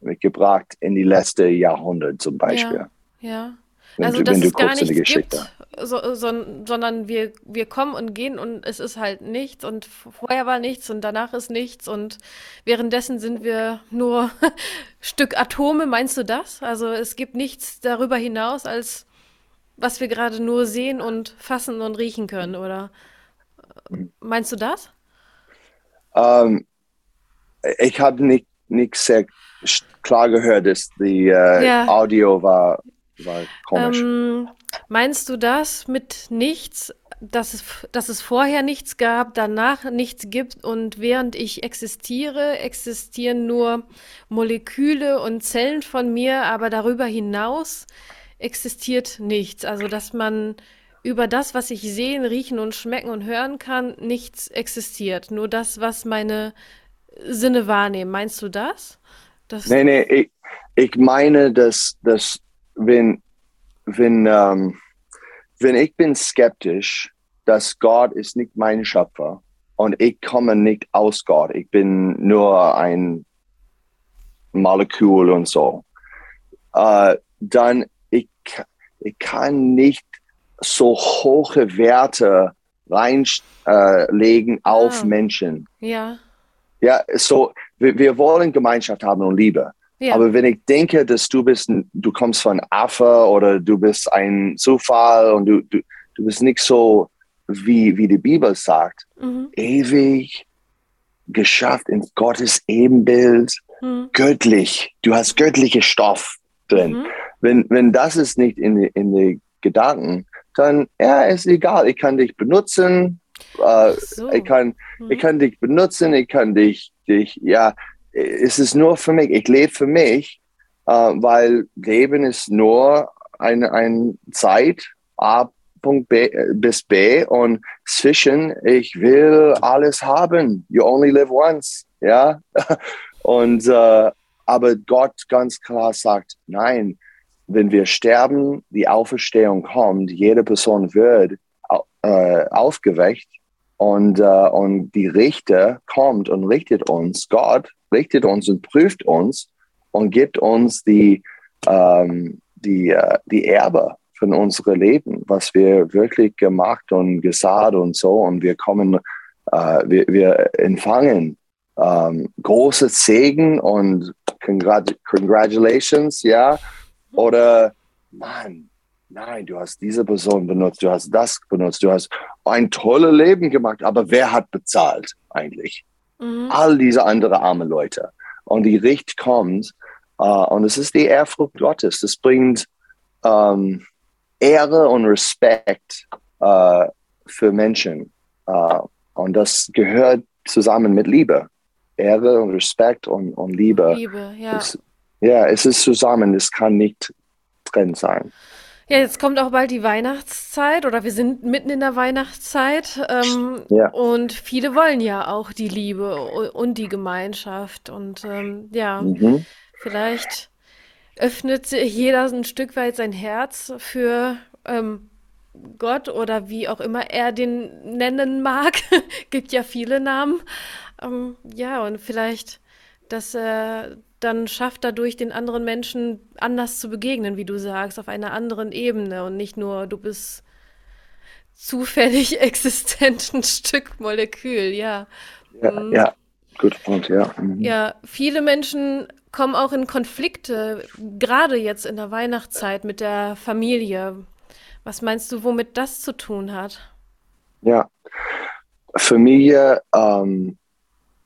Speaker 2: mitgebracht in die letzte Jahrhundert zum Beispiel.
Speaker 1: Ja, ja. Wenn also, du, dass es gar nichts gibt, so, so, sondern wir, wir kommen und gehen und es ist halt nichts und vorher war nichts und danach ist nichts und währenddessen sind wir nur Stück Atome, meinst du das? Also es gibt nichts darüber hinaus, als was wir gerade nur sehen und fassen und riechen können, oder meinst du das?
Speaker 2: Ähm, ich habe nicht, nicht sehr klar gehört, dass die äh, ja. Audio war war komisch. Ähm,
Speaker 1: meinst du das mit nichts, dass es, dass es vorher nichts gab, danach nichts gibt und während ich existiere, existieren nur Moleküle und Zellen von mir, aber darüber hinaus existiert nichts. Also dass man über das, was ich sehen, riechen und schmecken und hören kann, nichts existiert. Nur das, was meine Sinne wahrnehmen. Meinst du das?
Speaker 2: das nee, nee, ich, ich meine, dass, dass wenn, wenn, ähm, wenn ich bin skeptisch, dass Gott ist nicht mein Schöpfer und ich komme nicht aus Gott, ich bin nur ein Molekül und so, äh, dann ich, ich kann nicht so hohe Werte reinlegen äh, auf ah. Menschen.
Speaker 1: Ja.
Speaker 2: Ja, so, wir, wir wollen Gemeinschaft haben und Liebe. Ja. Aber wenn ich denke, dass du bist, du kommst von Affe oder du bist ein Zufall und du, du, du bist nicht so, wie, wie die Bibel sagt, mhm. ewig geschafft in Gottes Ebenbild, mhm. göttlich. Du hast göttliche Stoff drin. Mhm. Wenn, wenn das ist nicht in die, in die Gedanken, dann ja, ist egal. Ich kann dich benutzen. Äh, so. ich, kann, ich mhm. kann dich benutzen. Ich kann dich, dich ja, es ist nur für mich, ich lebe für mich, äh, weil Leben ist nur eine, eine Zeit ab Punkt B, bis B und zwischen, ich will alles haben. You only live once. Ja. Und, äh, aber Gott ganz klar sagt, nein, wenn wir sterben, die Auferstehung kommt, jede Person wird äh, aufgeweckt und, äh, und die Richter kommt und richtet uns, Gott richtet uns und prüft uns und gibt uns die, ähm, die, äh, die Erbe von unserem Leben, was wir wirklich gemacht und gesagt und so. Und wir kommen, äh, wir, wir empfangen ähm, große Segen und Congrat Congratulations, ja. Oder, Mann, nein, du hast diese Person benutzt, du hast das benutzt, du hast ein tolles Leben gemacht, aber wer hat bezahlt eigentlich? Mhm. All diese anderen armen Leute. Und die Richt kommt uh, und es ist die Ehrfurcht Gottes. Das bringt ähm, Ehre und Respekt uh, für Menschen. Uh, und das gehört zusammen mit Liebe. Ehre und Respekt und, und Liebe. Liebe, ja. Es, ja, es ist zusammen, es kann nicht trennt sein.
Speaker 1: Ja, jetzt kommt auch bald die Weihnachtszeit oder wir sind mitten in der Weihnachtszeit. Ähm, ja. Und viele wollen ja auch die Liebe und die Gemeinschaft. Und ähm, ja, mhm. vielleicht öffnet jeder ein Stück weit sein Herz für ähm, Gott oder wie auch immer er den nennen mag. Gibt ja viele Namen. Ähm, ja, und vielleicht, dass er dann schafft dadurch den anderen Menschen anders zu begegnen, wie du sagst, auf einer anderen Ebene und nicht nur, du bist zufällig existent ein Stück Molekül, ja.
Speaker 2: Ja, mhm. ja. gut Punkt, ja.
Speaker 1: Mhm. Ja, viele Menschen kommen auch in Konflikte, gerade jetzt in der Weihnachtszeit mit der Familie. Was meinst du, womit das zu tun hat?
Speaker 2: Ja, Familie, ähm,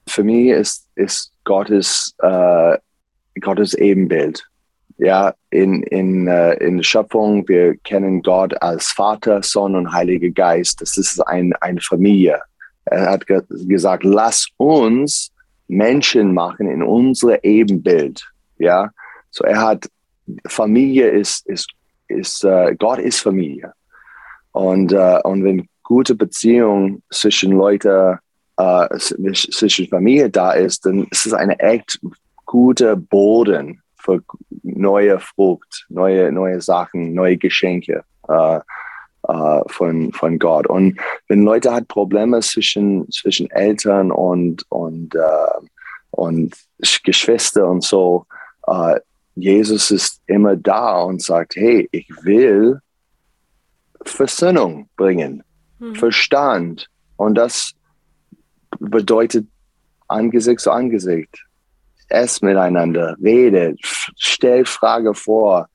Speaker 2: für mich ist, ist Gottes äh, Gottes Ebenbild. Ja, in, in, äh, in Schöpfung, wir kennen Gott als Vater, Sohn und Heiliger Geist. Das ist ein, eine Familie. Er hat ge gesagt, lass uns Menschen machen in unser Ebenbild. Ja, so er hat, Familie ist, ist, ist uh, Gott ist Familie. Und, uh, und wenn gute Beziehung zwischen Leuten, uh, zwischen Familie da ist, dann ist es eine echt guter Boden für neue Frucht, neue, neue Sachen, neue Geschenke äh, äh, von, von Gott. Und wenn Leute hat Probleme zwischen, zwischen Eltern und, und, äh, und Geschwister und so, äh, Jesus ist immer da und sagt, hey, ich will Versöhnung bringen, hm. Verstand. Und das bedeutet Angesicht zu Angesicht es miteinander, redet, stellt Frage vor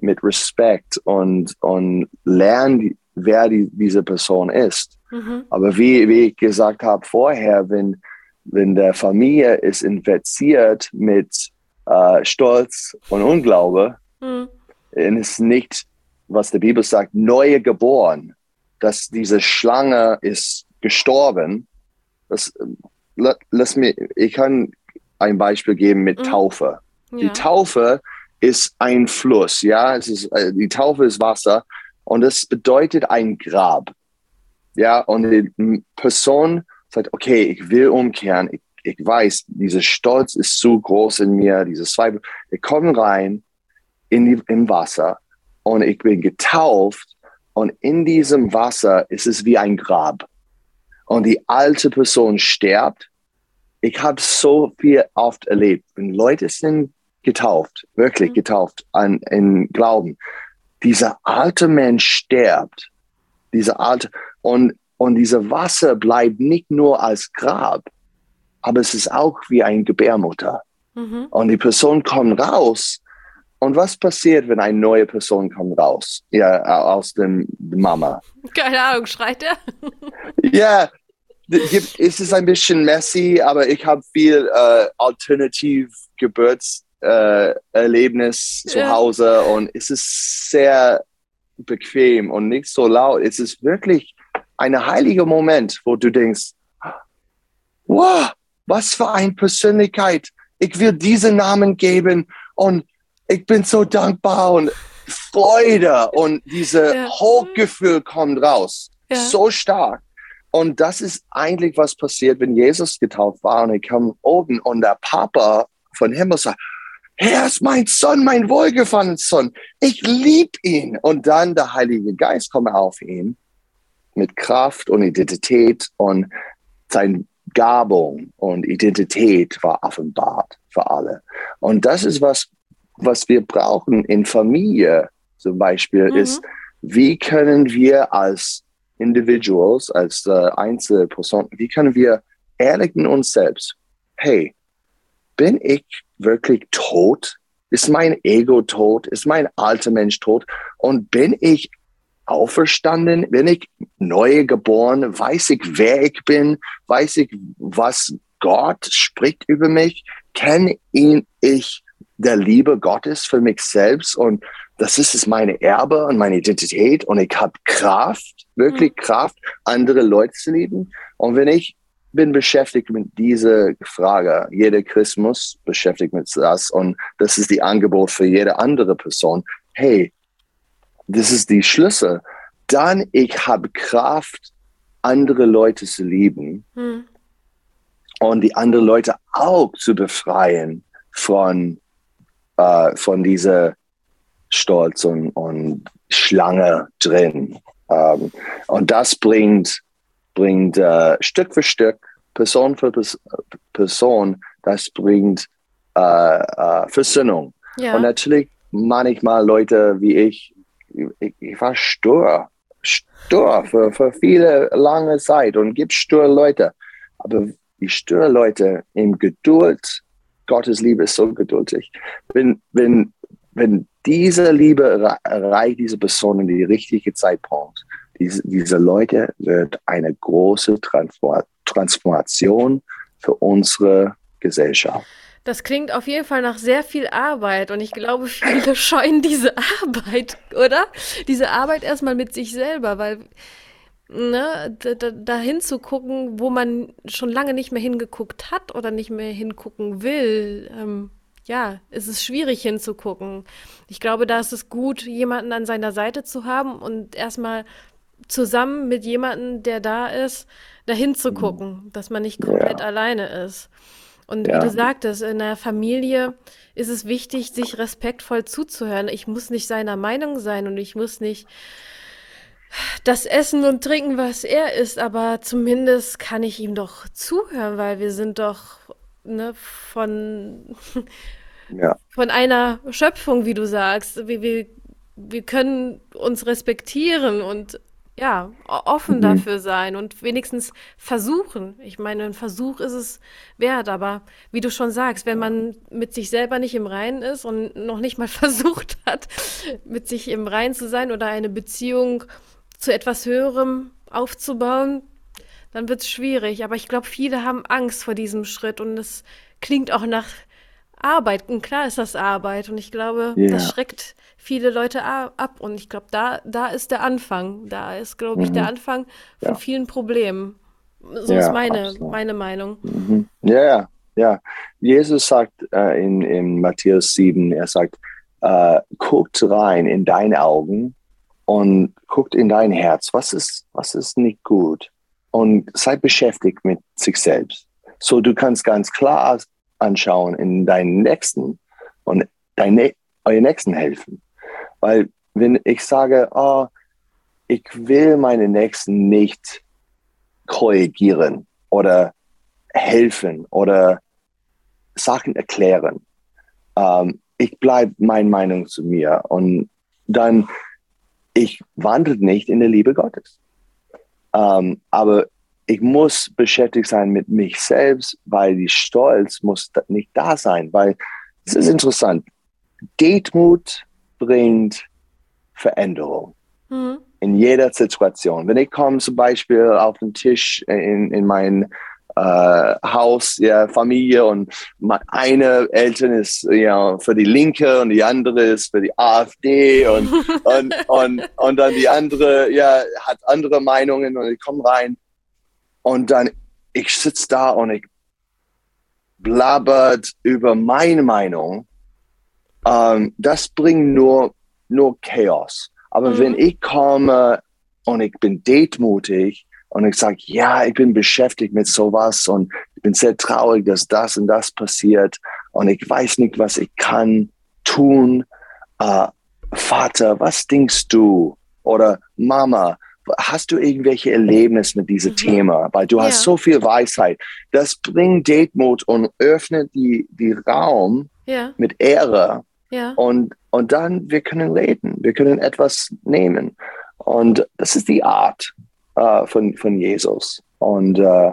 Speaker 2: mit Respekt und, und lernt, wer die, diese Person ist. Mhm. Aber wie, wie ich gesagt habe vorher, wenn, wenn der Familie ist infiziert mit äh, Stolz und Unglaube, mhm. ist nicht, was die Bibel sagt, neue geboren, dass diese Schlange ist gestorben. Das, lass mir, ich kann ein Beispiel geben mit mhm. Taufe. Ja. Die Taufe ist ein Fluss, ja, es ist, äh, die Taufe ist Wasser und es bedeutet ein Grab. Ja, und die Person sagt, okay, ich will umkehren, ich, ich weiß, dieser Stolz ist zu groß in mir, diese Zweifel. Wir kommen rein in die, im Wasser und ich bin getauft und in diesem Wasser ist es wie ein Grab. Und die alte Person stirbt ich habe so viel oft erlebt, wenn Leute sind getauft, wirklich mhm. getauft an, in Glauben. Dieser alte Mensch stirbt, dieser alte, und, und diese Wasser bleibt nicht nur als Grab, aber es ist auch wie ein Gebärmutter. Mhm. Und die Person kommt raus. Und was passiert, wenn eine neue Person kommt raus? Ja, aus dem Mama.
Speaker 1: Keine Ahnung, schreit er?
Speaker 2: ja, es ist ein bisschen messy, aber ich habe viel äh, alternativ Geburtserlebnis äh, zu ja. Hause und es ist sehr bequem und nicht so laut. Es ist wirklich ein heiliger Moment, wo du denkst, wow, was für eine Persönlichkeit. Ich will diesen Namen geben und ich bin so dankbar und Freude und diese ja. Hochgefühl kommt raus. Ja. So stark. Und das ist eigentlich, was passiert, wenn Jesus getauft war und er kam oben und der Papa von Himmel sagt, er ist mein Sohn, mein wohlgefallener Sohn. Ich liebe ihn. Und dann der Heilige Geist kommt auf ihn mit Kraft und Identität und sein Gabung und Identität war offenbart für alle. Und das ist was, was wir brauchen in Familie zum Beispiel, mhm. ist, wie können wir als Individuals, als äh, Einzelpersonen, wie können wir ehrlich in uns selbst, hey, bin ich wirklich tot? Ist mein Ego tot? Ist mein alter Mensch tot? Und bin ich auferstanden? Bin ich neu geboren? Weiß ich, wer ich bin? Weiß ich, was Gott spricht über mich? Kenne ihn ich der Liebe Gottes für mich selbst? Und das ist es meine Erbe und meine Identität. Und ich habe Kraft, wirklich mhm. Kraft, andere Leute zu lieben. Und wenn ich bin beschäftigt mit dieser Frage. Jeder Christmas beschäftigt mit das und das ist die Angebot für jede andere Person. Hey, das ist die Schlüssel. Dann ich habe Kraft, andere Leute zu lieben hm. und die anderen Leute auch zu befreien von, äh, von dieser Stolz und, und Schlange drin. Ähm, und das bringt bringt äh, Stück für Stück, Person für Person, das bringt äh, äh, Versöhnung. Ja. Und natürlich manchmal Leute wie ich, ich, ich war stur, stur für, für viele lange Zeit und gibt stur Leute. Aber die stur Leute im Geduld, Gottes Liebe ist so geduldig. Wenn, wenn, wenn diese Liebe erreicht diese Person in die richtige Zeitpunkt, diese, diese Leute wird eine große Transformation für unsere Gesellschaft.
Speaker 1: Das klingt auf jeden Fall nach sehr viel Arbeit und ich glaube, viele scheuen diese Arbeit, oder? Diese Arbeit erstmal mit sich selber, weil ne, da, dahin zu gucken, wo man schon lange nicht mehr hingeguckt hat oder nicht mehr hingucken will, ähm, ja, es ist schwierig hinzugucken. Ich glaube, da ist es gut, jemanden an seiner Seite zu haben und erstmal zusammen mit jemandem, der da ist, dahin zu gucken, dass man nicht komplett ja. alleine ist. Und ja. wie du sagtest, in der Familie ist es wichtig, sich respektvoll zuzuhören. Ich muss nicht seiner Meinung sein und ich muss nicht das Essen und Trinken, was er isst, aber zumindest kann ich ihm doch zuhören, weil wir sind doch ne, von, ja. von einer Schöpfung, wie du sagst. Wir, wir, wir können uns respektieren und ja, offen mhm. dafür sein und wenigstens versuchen. Ich meine, ein Versuch ist es wert, aber wie du schon sagst, wenn man mit sich selber nicht im Reinen ist und noch nicht mal versucht hat, mit sich im Reinen zu sein oder eine Beziehung zu etwas Höherem aufzubauen, dann wird es schwierig. Aber ich glaube, viele haben Angst vor diesem Schritt und es klingt auch nach Arbeit. Und klar ist das Arbeit und ich glaube, yeah. das schreckt viele Leute ab. Und ich glaube, da, da ist der Anfang. Da ist, glaube ich, mhm. der Anfang von ja. vielen Problemen. So ja, ist meine, meine Meinung.
Speaker 2: Mhm. Ja, ja, ja. Jesus sagt äh, in, in Matthäus 7, er sagt, äh, guckt rein in deine Augen und guckt in dein Herz. Was ist, was ist nicht gut? Und sei beschäftigt mit sich selbst. So, du kannst ganz klar anschauen in deinen Nächsten und deine, euren Nächsten helfen. Weil wenn ich sage, oh, ich will meine Nächsten nicht korrigieren oder helfen oder Sachen erklären, ähm, ich bleibe meine Meinung zu mir und dann ich wandle nicht in der Liebe Gottes. Ähm, aber ich muss beschäftigt sein mit mich selbst, weil die Stolz muss nicht da sein, weil es ist interessant. Demut bringt Veränderung mhm. in jeder Situation. Wenn ich komme zum Beispiel auf den Tisch in, in mein äh, Haus, ja, Familie und eine Eltern ist ja, für die Linke und die andere ist für die AfD und, und, und, und dann die andere ja, hat andere Meinungen und ich komme rein und dann ich sitze da und ich blabbert über meine Meinung ähm, das bringt nur nur Chaos. Aber
Speaker 1: Mhm.
Speaker 2: wenn ich komme und ich bin detmutig und ich sage, ja, ich bin beschäftigt mit sowas und ich bin sehr traurig, dass das und das passiert und ich weiß nicht, was ich kann tun. Äh, Vater, was denkst du? Oder Mama, hast du irgendwelche Erlebnisse mit diesem
Speaker 1: Mhm.
Speaker 2: Thema? Weil du hast
Speaker 1: Ja.
Speaker 2: so viel Weisheit. Das bringt Detmut und öffnet die, die Raum
Speaker 1: Ja,
Speaker 2: mit Ehre
Speaker 1: ja.
Speaker 2: und, und dann wir können reden, wir können etwas nehmen. Und das ist die Art äh, von, von Jesus. Und äh,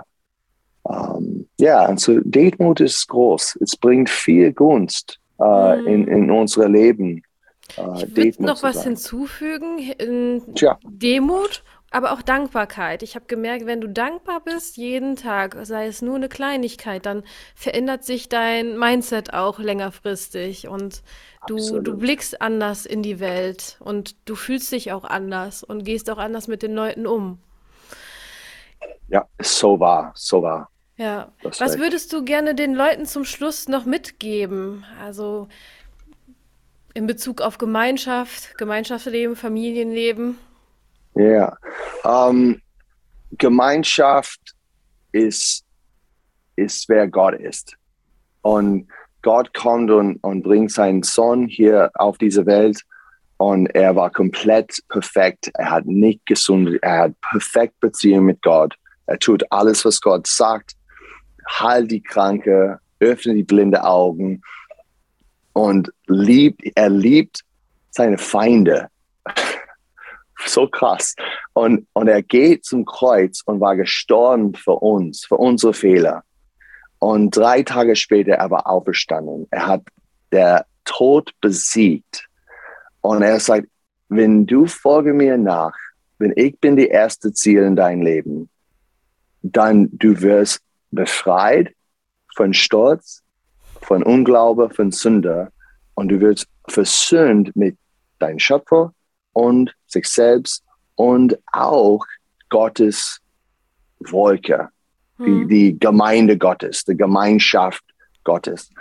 Speaker 2: ähm, ja, also Demut ist groß. Es bringt viel Gunst äh,
Speaker 1: Mhm.
Speaker 2: in, in unser Leben. Äh,
Speaker 1: Ich würde noch was
Speaker 2: sein.
Speaker 1: hinzufügen. In
Speaker 2: Tja.
Speaker 1: Demut, aber auch Dankbarkeit. Ich habe gemerkt, wenn du dankbar bist, jeden Tag, sei es nur eine Kleinigkeit, dann verändert sich dein Mindset auch längerfristig und du, du blickst anders in die Welt und du fühlst dich auch anders und gehst auch anders mit den Leuten um.
Speaker 2: Ja, so wahr, so wahr.
Speaker 1: Ja.
Speaker 2: Das
Speaker 1: Was
Speaker 2: recht.
Speaker 1: würdest du gerne den Leuten zum Schluss noch mitgeben? Also in Bezug auf Gemeinschaft, Gemeinschaftsleben, Familienleben?
Speaker 2: Ja, ähm, Gemeinschaft ist, ist, wer Gott ist. Und Gott kommt und, und bringt seinen Sohn hier auf diese Welt und er war komplett perfekt. Er hat nicht gesund, er hat perfekt Beziehung mit Gott. Er tut alles, was Gott sagt. Heil die Kranke, öffne die blinde Augen und liebt, er liebt seine Feinde. so krass. Und, und er geht zum Kreuz und war gestorben für uns, für unsere Fehler. Und drei Tage später, er war auferstanden. Er hat der Tod besiegt. Und er sagt, wenn du folge mir nach, wenn ich bin die erste Ziel in dein Leben, dann du wirst befreit von Stolz, von Unglaube, von Sünde und du wirst versöhnt mit deinem Schöpfer und sich selbst und auch Gottes Wolke, die,
Speaker 1: Hm.
Speaker 2: die Gemeinde Gottes, die Gemeinschaft Gottes.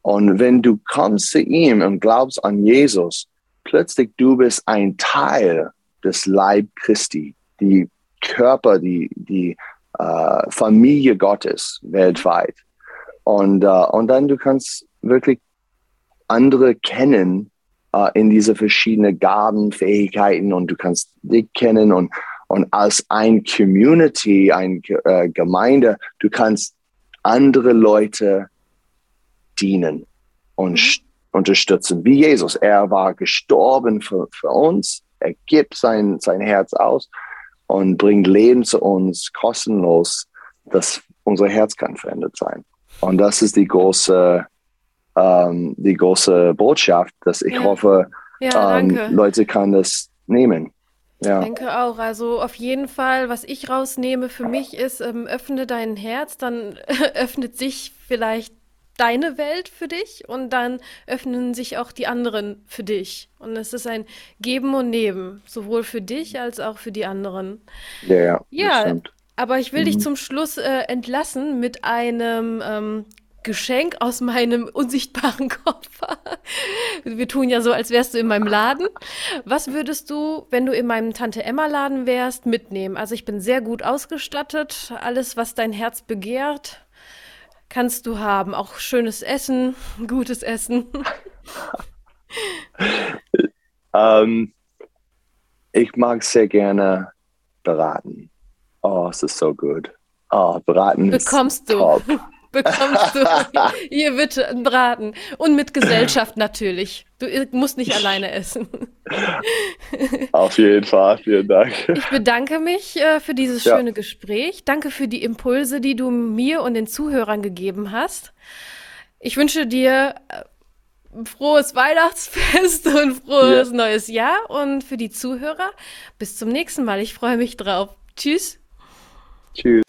Speaker 2: Und wenn du kommst zu ihm und glaubst an Jesus, plötzlich du bist ein Teil des Leib Christi, die Körper, die, die äh, Familie Gottes weltweit. Und, äh, und dann du kannst wirklich andere kennen äh, in diese verschiedenen Gaben, Fähigkeiten und du kannst dich kennen und, und als ein Community, ein äh, Gemeinde, du kannst andere Leute dienen und
Speaker 1: Mhm.
Speaker 2: Unterstützen. Wie Jesus, er war gestorben für, für uns, er gibt sein, sein Herz aus und bringt Leben zu uns kostenlos, dass unser Herz kann verändert sein. Und das ist die große, ähm, die große Botschaft, dass ich
Speaker 1: Ja.
Speaker 2: hoffe,
Speaker 1: Ja,
Speaker 2: ähm. Leute kann das nehmen. Ja,
Speaker 1: denke auch. Also auf jeden Fall, was ich rausnehme für mich ist, ähm, öffne dein Herz, dann öffnet sich vielleicht deine Welt für dich und dann öffnen sich auch die anderen für dich. Und es ist ein Geben und Nehmen, sowohl für dich als auch für die anderen.
Speaker 2: ja, ja.
Speaker 1: Ja, aber ich will dich
Speaker 2: Mhm.
Speaker 1: zum Schluss äh, entlassen mit einem ähm, Geschenk aus meinem unsichtbaren Koffer. Wir tun ja so, als wärst du in meinem Laden. Was würdest du, wenn du in meinem Tante-Emma-Laden wärst, mitnehmen? Also ich bin sehr gut ausgestattet. Alles, was dein Herz begehrt, kannst du haben. Auch schönes Essen, gutes Essen.
Speaker 2: Ähm, ich mag sehr gerne beraten. Oh, es ist so gut. Oh, beraten ist
Speaker 1: Bekommst du.
Speaker 2: top.
Speaker 1: Bekommst du. Hier bitte einen Braten. Und mit Gesellschaft natürlich. Du musst nicht alleine essen.
Speaker 2: Auf jeden Fall, vielen Dank.
Speaker 1: Ich bedanke mich äh, für dieses
Speaker 2: Ja.
Speaker 1: schöne Gespräch. Danke für die Impulse, die du mir und den Zuhörern gegeben hast. Ich wünsche dir äh, ein frohes Weihnachtsfest und frohes neues Jahr. Und für die Zuhörer, bis zum nächsten Mal. Ich freue mich drauf. Tschüss.
Speaker 2: Tschüss.